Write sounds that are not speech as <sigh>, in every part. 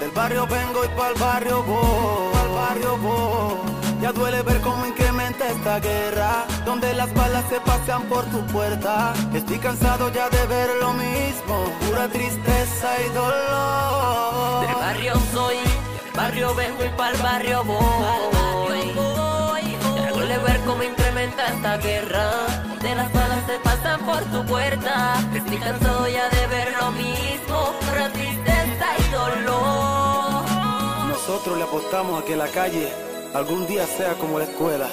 del barrio vengo y pa'l barrio voy, pa'l barrio voy. Ya duele ver cómo incrementa esta guerra, donde las balas se pasean por tu puerta. Estoy cansado ya de ver lo mismo, pura tristeza y dolor. Del barrio soy, del barrio vengo y pa'l barrio voy. Ver cómo incrementa esta guerra, donde las balas se pasan por tu puerta. Estoy cansado ya de ver lo mismo, pura tristeza y dolor. Nosotros le apostamos a que la calle algún día sea como la escuela,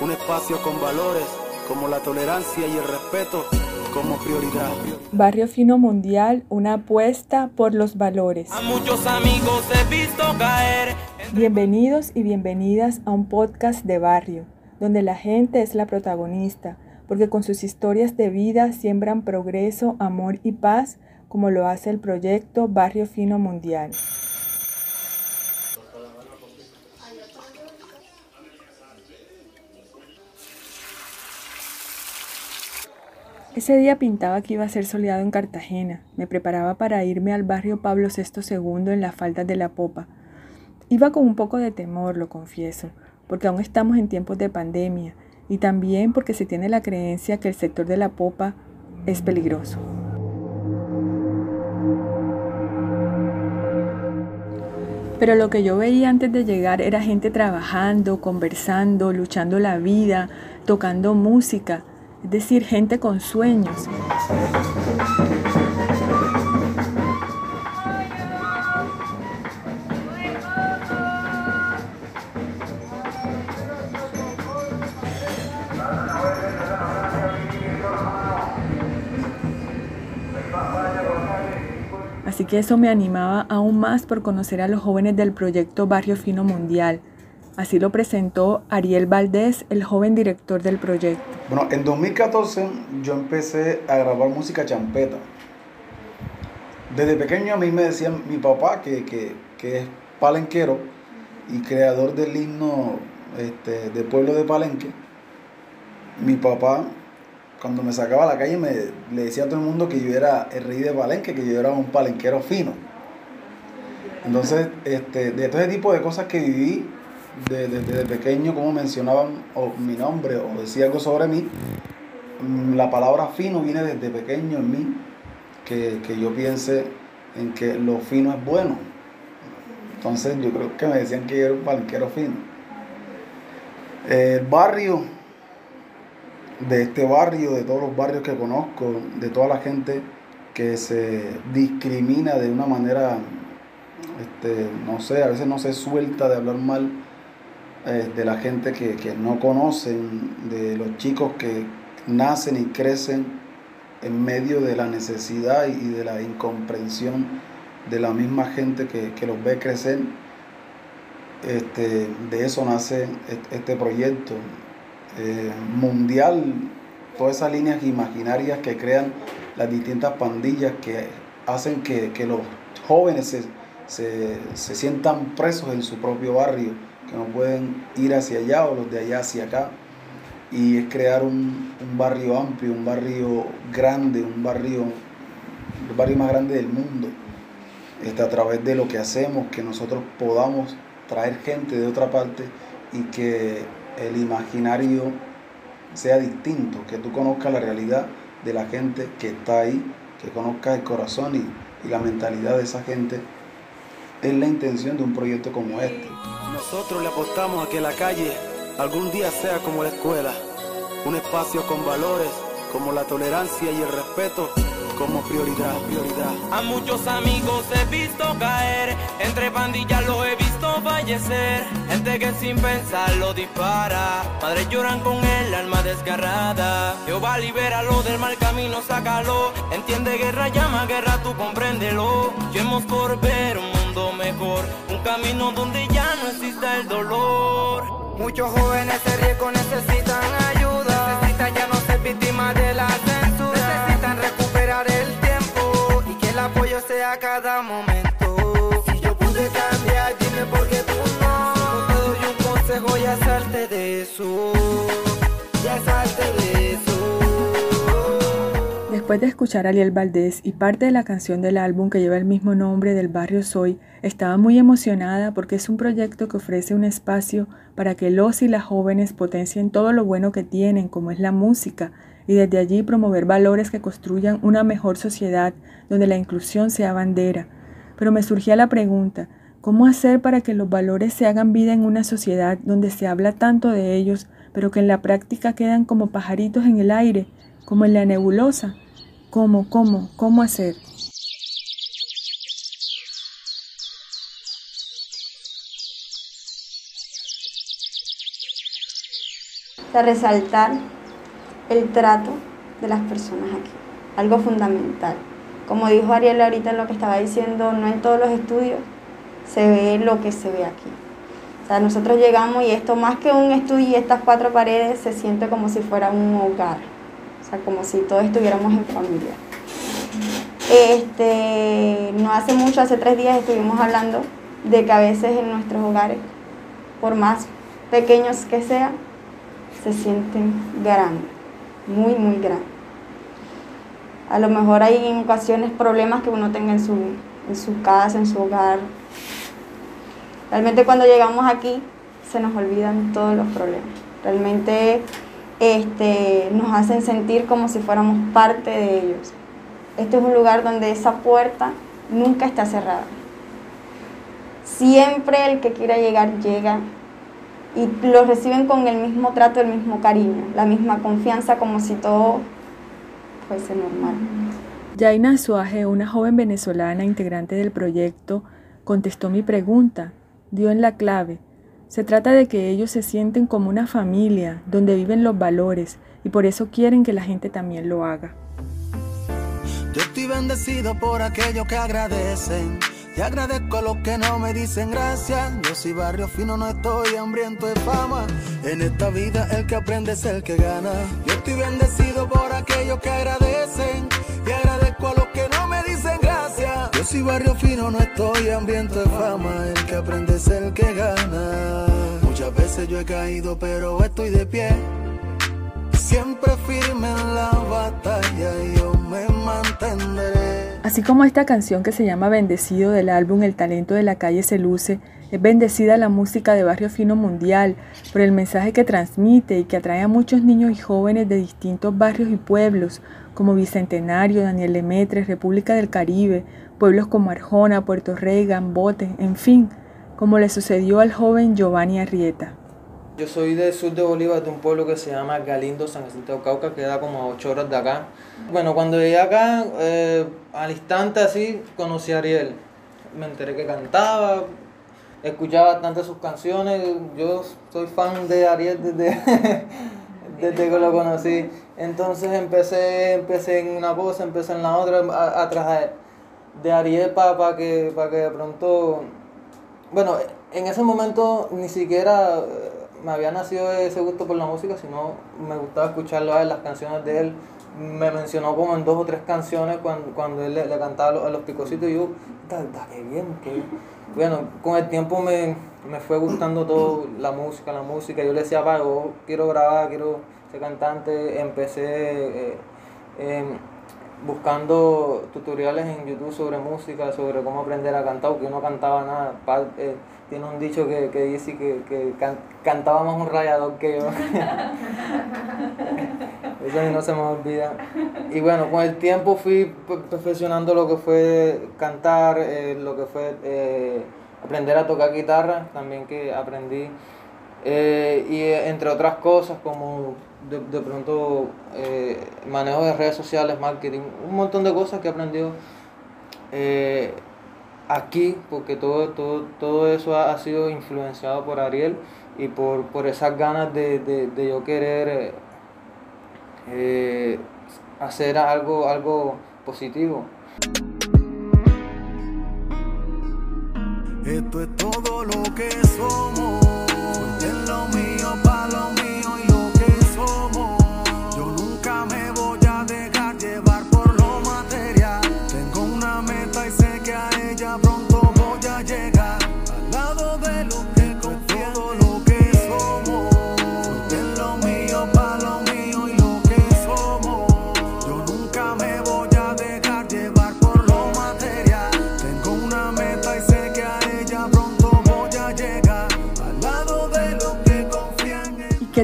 un espacio con valores como la tolerancia y el respeto como prioridad. Barrio Fino Mundial, una apuesta por los valores. A muchos amigos he visto caer. Bienvenidos y bienvenidas a un podcast de barrio, donde la gente es la protagonista, porque con sus historias de vida siembran progreso, amor y paz, como lo hace el proyecto Barrio Fino Mundial. Ese día pintaba que iba a ser soleado en Cartagena. Me preparaba para irme al barrio Pablo VI II en las faldas de la popa. Iba con un poco de temor, lo confieso, porque aún estamos en tiempos de pandemia y también porque se tiene la creencia que el sector de la popa es peligroso. Pero lo que yo veía antes de llegar era gente trabajando, conversando, luchando la vida, tocando música es decir, gente con sueños. Así que eso me animaba aún más por conocer a los jóvenes del proyecto Barrio Fino Mundial, Así lo presentó Ariel Valdés, el joven director del proyecto. Bueno, en 2014 yo empecé a grabar música champeta. Desde pequeño a mí me decía mi papá, que, es palenquero y creador del himno este, del pueblo de Palenque. Mi papá, cuando me sacaba a la calle, me, le decía a todo el mundo que yo era el rey de Palenque, que yo era un palenquero fino. Entonces, este, de todo ese tipo de cosas que viví, desde, pequeño, como mencionaban mi nombre o decía algo sobre mí, mm, la palabra fino viene desde pequeño en mí, que, yo piense en que lo fino es bueno. Entonces yo creo que me decían que yo era un banquero fino. El barrio, de este barrio, de todos los barrios que conozco, de toda la gente que se discrimina de una manera, este, no sé, a veces no se suelta de hablar mal eh, de la gente que, no conocen, de los chicos que nacen y crecen en medio de la necesidad y de la incomprensión de la misma gente que, los ve crecer. Este, de eso nace este proyecto eh, mundial, todas esas líneas imaginarias que crean las distintas pandillas que hacen que, los jóvenes se, se sientan presos en su propio barrio que no pueden ir hacia allá o los de allá hacia acá. Y es crear un, barrio amplio, un barrio grande, un barrio, el barrio más grande del mundo. Este, a través de lo que hacemos, que nosotros podamos traer gente de otra parte y que el imaginario sea distinto, que tú conozcas la realidad de la gente que está ahí, que conozcas el corazón y, la mentalidad de esa gente es la intención de un proyecto como este. Nosotros le apostamos a que la calle algún día sea como la escuela, un espacio con valores como la tolerancia y el respeto como prioridad, prioridad. A muchos amigos he visto caer, entre pandillas los he visto fallecer. Gente que sin pensar lo dispara, padres lloran con el alma desgarrada. Jehová libéralo del mal camino, sácalo. Entiende guerra, llama guerra, tú compréndelo. hemos por ver un mundo mejor, un camino donde ya no exista el dolor. Muchos jóvenes de riesgo necesitan Después de escuchar a Ariel Valdés y parte de la canción del álbum que lleva el mismo nombre del barrio Soy, estaba muy emocionada porque es un proyecto que ofrece un espacio para que los y las jóvenes potencien todo lo bueno que tienen, como es la música, y desde allí promover valores que construyan una mejor sociedad donde la inclusión sea bandera. Pero me surgía la pregunta, ¿cómo hacer para que los valores se hagan vida en una sociedad donde se habla tanto de ellos, pero que en la práctica quedan como pajaritos en el aire? como en la nebulosa. ¿Cómo, cómo, cómo hacer? Resaltar el trato de las personas aquí, algo fundamental. Como dijo Ariel ahorita en lo que estaba diciendo, no en todos los estudios se ve lo que se ve aquí. O sea, nosotros llegamos y esto más que un estudio y estas cuatro paredes se siente como si fuera un hogar o sea, como si todos estuviéramos en familia. Este, no hace mucho, hace tres días estuvimos hablando de que a veces en nuestros hogares, por más pequeños que sean, se sienten grandes, muy, muy grandes. A lo mejor hay en ocasiones problemas que uno tenga en su, en su casa, en su hogar. Realmente cuando llegamos aquí se nos olvidan todos los problemas. Realmente este, nos hacen sentir como si fuéramos parte de ellos. Este es un lugar donde esa puerta nunca está cerrada. Siempre el que quiera llegar llega y lo reciben con el mismo trato, el mismo cariño, la misma confianza, como si todo fuese normal. Yaina Suaje, una joven venezolana integrante del proyecto, contestó mi pregunta, dio en la clave se trata de que ellos se sienten como una familia donde viven los valores y por eso quieren que la gente también lo haga. Yo estoy bendecido por aquellos que agradecen. Y agradezco a los que no me dicen gracias. Yo soy barrio fino, no estoy hambriento de fama. En esta vida el que aprende es el que gana. Yo estoy bendecido por aquellos que agradecen. Y agradezco a los que no me dicen gracias. Yo soy barrio fino, no estoy hambriento de fama. El que aprende es el que gana. Muchas veces yo he caído, pero estoy de pie. Siempre firme en la batalla y yo. Así como esta canción que se llama Bendecido del álbum El talento de la calle se luce, es bendecida la música de Barrio Fino Mundial por el mensaje que transmite y que atrae a muchos niños y jóvenes de distintos barrios y pueblos como Bicentenario, Daniel Lemetre, República del Caribe, pueblos como Arjona, Puerto Rey, Gambote, en fin, como le sucedió al joven Giovanni Arrieta. Yo soy del sur de Bolívar, de un pueblo que se llama Galindo, San Jacinto de Cauca, que queda como a 8 horas de acá. Bueno, cuando llegué acá, eh, al instante así, conocí a Ariel. Me enteré que cantaba, escuchaba bastante sus canciones. Yo soy fan de Ariel desde, <laughs> desde que lo conocí. Entonces empecé, empecé en una cosa, empecé en la otra, atrás de Ariel para que, para que de pronto... Bueno, en ese momento ni siquiera me había nacido ese gusto por la música, sino me gustaba escucharlo a las canciones de él. Me mencionó como en dos o tres canciones cuando, cuando él le, cantaba a los, picositos y yo, qué bien, qué Bueno, con el tiempo me, fue gustando todo, la música, la música. Yo le decía, pa, yo quiero grabar, quiero ser cantante. Empecé eh, em, buscando tutoriales en YouTube sobre música, sobre cómo aprender a cantar, porque yo no cantaba nada. Eh, tiene un dicho que, dice que, que cantaba más un rayador que yo. <laughs> Eso no se me olvida. Y bueno, con el tiempo fui perfeccionando lo que fue cantar, eh, lo que fue eh, aprender a tocar guitarra, también que aprendí. Y entre otras cosas como de, de pronto manejo de redes sociales, marketing, un montón de cosas que he aprendido aquí, porque todo, todo, todo eso ha, sido influenciado por Ariel y por, por esas ganas de, de, yo querer eh, eh, hacer algo, algo positivo. Esto es todo lo que somos,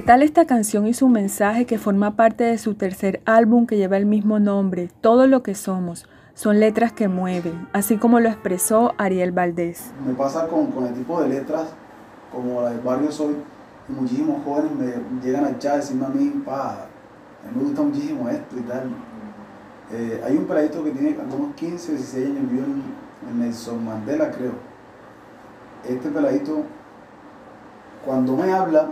tal esta canción y su mensaje que forma parte de su tercer álbum que lleva el mismo nombre, Todo lo que somos? Son letras que mueven, así como lo expresó Ariel Valdés. Me pasa con, con el tipo de letras como la del barrio Soy, muchísimos jóvenes me llegan a echar a decirme a mí, pa, a mí me gusta muchísimo esto y tal. Eh, hay un peladito que tiene algunos 15 o 16 años, vivió en Nelson Mandela, creo. Este peladito, cuando me habla,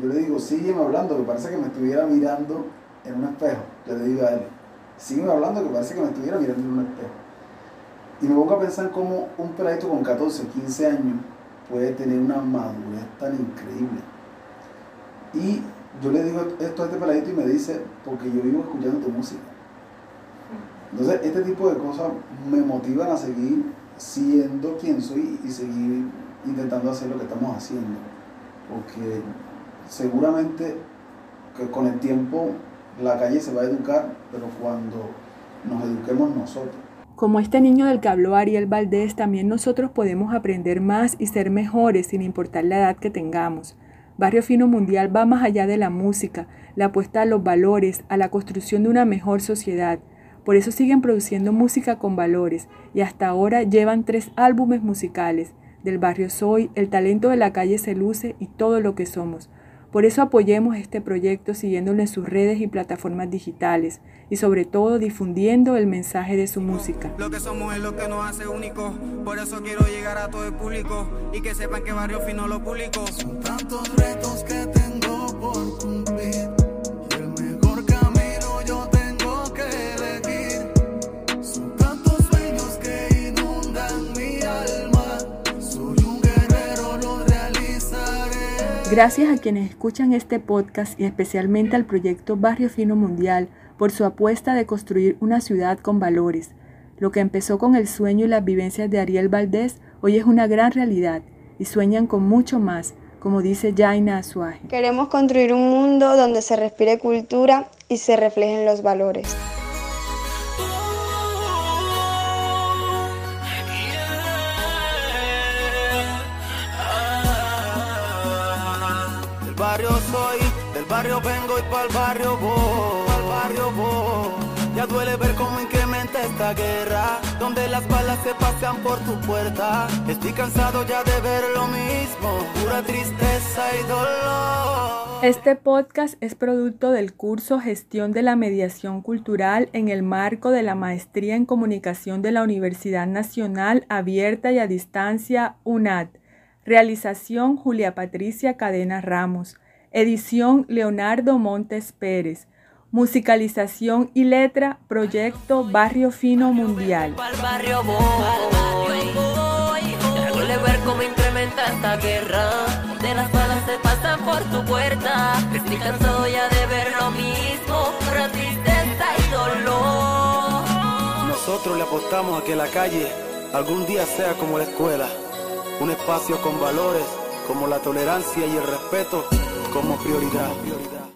yo le digo, sígueme hablando, que parece que me estuviera mirando en un espejo. Yo le digo a él, sígueme hablando, que parece que me estuviera mirando en un espejo. Y me pongo a pensar cómo un peladito con 14, 15 años puede tener una madurez tan increíble. Y yo le digo esto a este peladito y me dice, porque yo vivo escuchando tu música. Entonces, este tipo de cosas me motivan a seguir siendo quien soy y seguir intentando hacer lo que estamos haciendo. Porque seguramente que con el tiempo la calle se va a educar, pero cuando nos eduquemos nosotros. Como este niño del que habló Ariel Valdés, también nosotros podemos aprender más y ser mejores sin importar la edad que tengamos. Barrio Fino Mundial va más allá de la música, la apuesta a los valores, a la construcción de una mejor sociedad. Por eso siguen produciendo música con valores y hasta ahora llevan tres álbumes musicales. Del barrio Soy, El talento de la calle se luce y todo lo que somos. Por eso apoyemos este proyecto siguiéndolo en sus redes y plataformas digitales y sobre todo difundiendo el mensaje de su música. Lo que somos es lo que nos hace únicos, por eso quiero llegar a todo el público y que sepan que Barrio Fino lo publico. Son tantos retos que tengo por cumplir. Gracias a quienes escuchan este podcast y especialmente al proyecto Barrio Fino Mundial por su apuesta de construir una ciudad con valores. Lo que empezó con el sueño y las vivencias de Ariel Valdés hoy es una gran realidad y sueñan con mucho más, como dice Jaina Azuaje. Queremos construir un mundo donde se respire cultura y se reflejen los valores. Vengo y pa'l barrio voy, pa'l barrio voy. Ya duele ver cómo incrementa esta guerra, donde las balas se pasean por tu puerta. Estoy cansado ya de ver lo mismo, pura tristeza y dolor. Este podcast es producto del curso Gestión de la Mediación Cultural en el marco de la Maestría en Comunicación de la Universidad Nacional Abierta y a Distancia UNAD. Realización Julia Patricia Cadena Ramos. Edición Leonardo Montes Pérez. Musicalización y letra Proyecto Barrio Fino Mundial. Pa'l barrio voy, Duele ver cómo incrementa esta guerra. De las balas se pasan por tu puerta. Estoy cansado ya de ver lo mismo. Pura tristeza y dolor. Nosotros le apostamos a que la calle algún día sea como la escuela, un espacio con valores como la tolerancia y el respeto como prioridad.